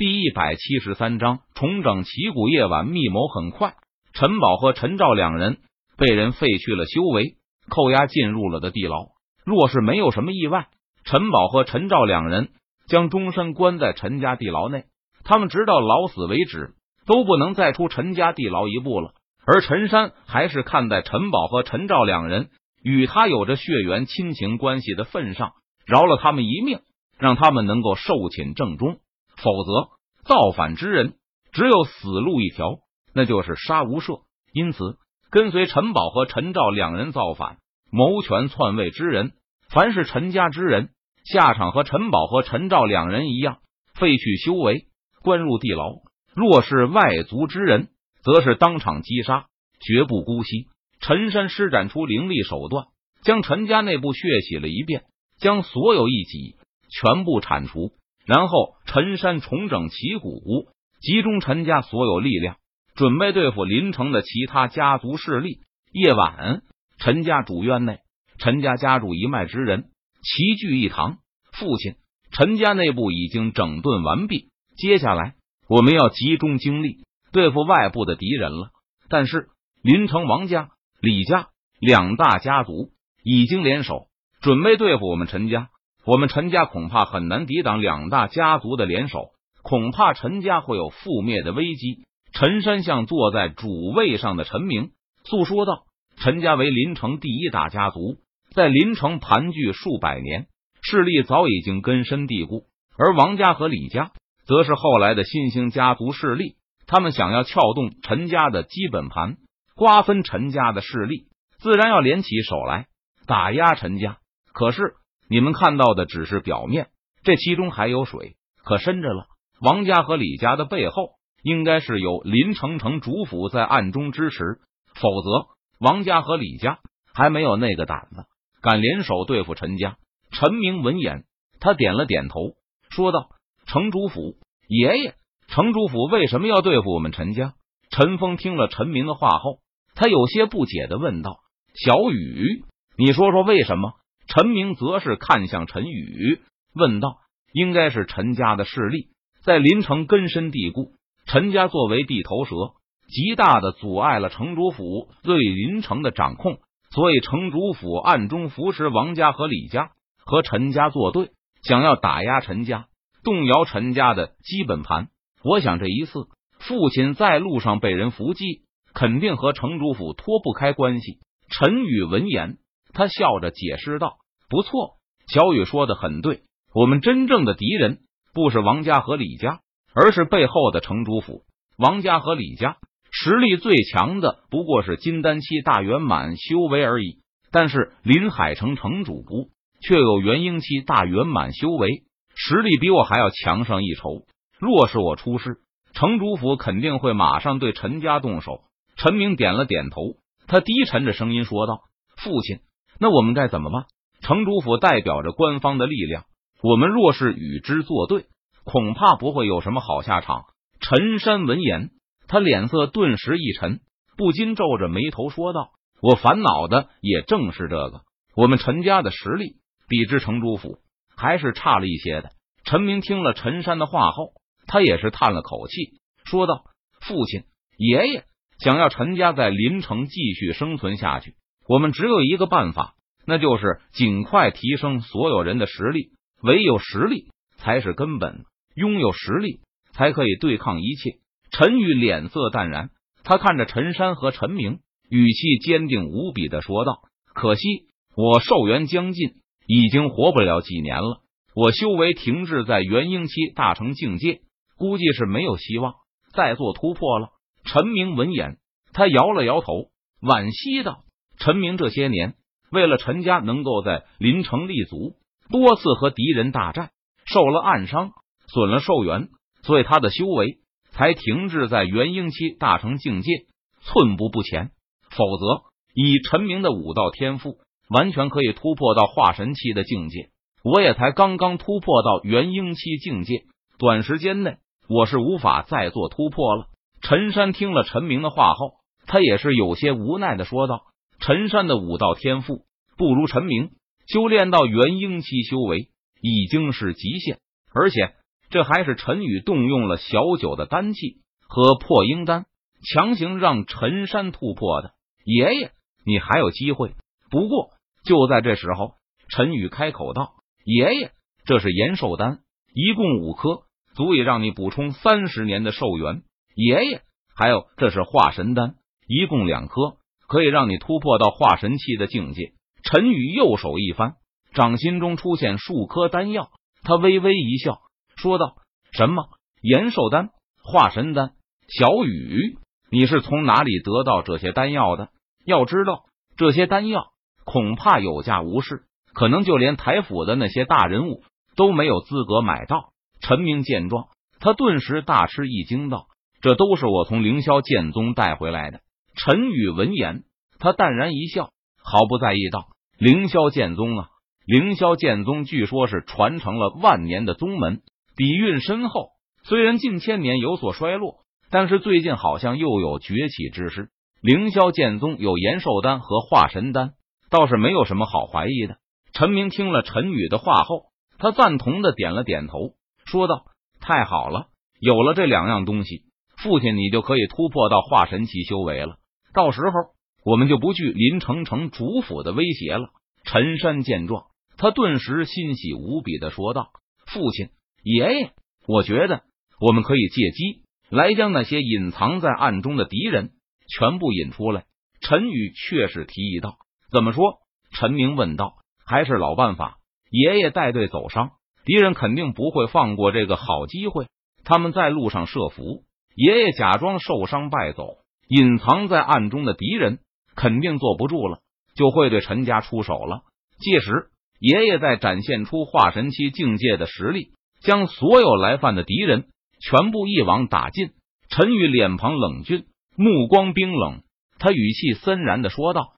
第一百七十三章重整旗鼓。夜晚密谋很快，陈宝和陈照两人被人废去了修为，扣押进入了的地牢。若是没有什么意外，陈宝和陈照两人将终身关在陈家地牢内，他们直到老死为止都不能再出陈家地牢一步了。而陈山还是看在陈宝和陈照两人与他有着血缘亲情关系的份上，饶了他们一命，让他们能够受寝正中。否则，造反之人只有死路一条，那就是杀无赦。因此，跟随陈宝和陈照两人造反、谋权篡位之人，凡是陈家之人，下场和陈宝和陈照两人一样，废去修为，关入地牢；若是外族之人，则是当场击杀，绝不姑息。陈山施展出凌厉手段，将陈家内部血洗了一遍，将所有异己全部铲除。然后，陈山重整旗鼓，集中陈家所有力量，准备对付林城的其他家族势力。夜晚，陈家主院内，陈家家主一脉之人齐聚一堂。父亲，陈家内部已经整顿完毕，接下来我们要集中精力对付外部的敌人了。但是，林城王家、李家两大家族已经联手，准备对付我们陈家。我们陈家恐怕很难抵挡两大家族的联手，恐怕陈家会有覆灭的危机。陈山向坐在主位上的陈明诉说道：“陈家为临城第一大家族，在临城盘踞数百年，势力早已经根深蒂固。而王家和李家则是后来的新兴家族势力，他们想要撬动陈家的基本盘，瓜分陈家的势力，自然要联起手来打压陈家。可是。”你们看到的只是表面，这其中还有水可深着了。王家和李家的背后，应该是有林城城主府在暗中支持，否则王家和李家还没有那个胆子敢联手对付陈家。陈明闻言，他点了点头，说道：“城主府爷爷，城主府为什么要对付我们陈家？”陈峰听了陈明的话后，他有些不解的问道：“小雨，你说说为什么？”陈明则是看向陈宇，问道：“应该是陈家的势力在临城根深蒂固。陈家作为地头蛇，极大的阻碍了城主府对临城的掌控，所以城主府暗中扶持王家和李家，和陈家作对，想要打压陈家，动摇陈家的基本盘。我想这一次父亲在路上被人伏击，肯定和城主府脱不开关系。”陈宇闻言。他笑着解释道：“不错，小雨说的很对。我们真正的敌人不是王家和李家，而是背后的城主府。王家和李家实力最强的不过是金丹期大圆满修为而已，但是林海城城主不却有元婴期大圆满修为，实力比我还要强上一筹。若是我出事，城主府肯定会马上对陈家动手。”陈明点了点头，他低沉着声音说道：“父亲。”那我们该怎么办？城主府代表着官方的力量，我们若是与之作对，恐怕不会有什么好下场。陈山闻言，他脸色顿时一沉，不禁皱着眉头说道：“我烦恼的也正是这个。我们陈家的实力比之城主府还是差了一些的。”陈明听了陈山的话后，他也是叹了口气，说道：“父亲、爷爷想要陈家在临城继续生存下去。”我们只有一个办法，那就是尽快提升所有人的实力。唯有实力才是根本，拥有实力才可以对抗一切。陈宇脸色淡然，他看着陈山和陈明，语气坚定无比的说道：“可惜我寿元将近，已经活不了几年了。我修为停滞在元婴期大成境界，估计是没有希望再做突破了。”陈明闻言，他摇了摇头，惋惜道。陈明这些年为了陈家能够在临城立足，多次和敌人大战，受了暗伤，损了寿元，所以他的修为才停滞在元婴期大成境界，寸步不前。否则，以陈明的武道天赋，完全可以突破到化神期的境界。我也才刚刚突破到元婴期境界，短时间内我是无法再做突破了。陈山听了陈明的话后，他也是有些无奈的说道。陈山的武道天赋不如陈明，修炼到元婴期修为已经是极限，而且这还是陈宇动用了小九的丹气和破婴丹，强行让陈山突破的。爷爷，你还有机会。不过就在这时候，陈宇开口道：“爷爷，这是延寿丹，一共五颗，足以让你补充三十年的寿元。爷爷，还有这是化神丹，一共两颗，可以让你突破到化神期的境界。”陈宇右手一翻，掌心中出现数颗丹药，他微微一笑。说道：“什么延寿丹、化神丹？小雨，你是从哪里得到这些丹药的？要知道，这些丹药恐怕有价无市，可能就连台府的那些大人物都没有资格买到。”陈明见状，他顿时大吃一惊，道：“这都是我从凌霄剑宗带回来的。”陈宇闻言，他淡然一笑，毫不在意，道：“凌霄剑宗啊，凌霄剑宗据说是传承了万年的宗门。”底蕴深厚，虽然近千年有所衰落，但是最近好像又有崛起之势。凌霄剑宗有延寿丹和化神丹，倒是没有什么好怀疑的。陈明听了陈宇的话后，他赞同的点了点头，说道：“太好了，有了这两样东西，父亲你就可以突破到化神期修为了。到时候我们就不惧林城城主府的威胁了。”陈山见状，他顿时欣喜无比的说道：“父亲。”爷爷，我觉得我们可以借机来将那些隐藏在暗中的敌人全部引出来。陈宇却是提议道：“怎么说？”陈明问道：“还是老办法，爷爷带队走商，敌人肯定不会放过这个好机会。他们在路上设伏，爷爷假装受伤败走，隐藏在暗中的敌人肯定坐不住了，就会对陈家出手了。届时，爷爷再展现出化神期境界的实力。”将所有来犯的敌人全部一网打尽。陈宇脸庞冷峻，目光冰冷，他语气森然的说道：“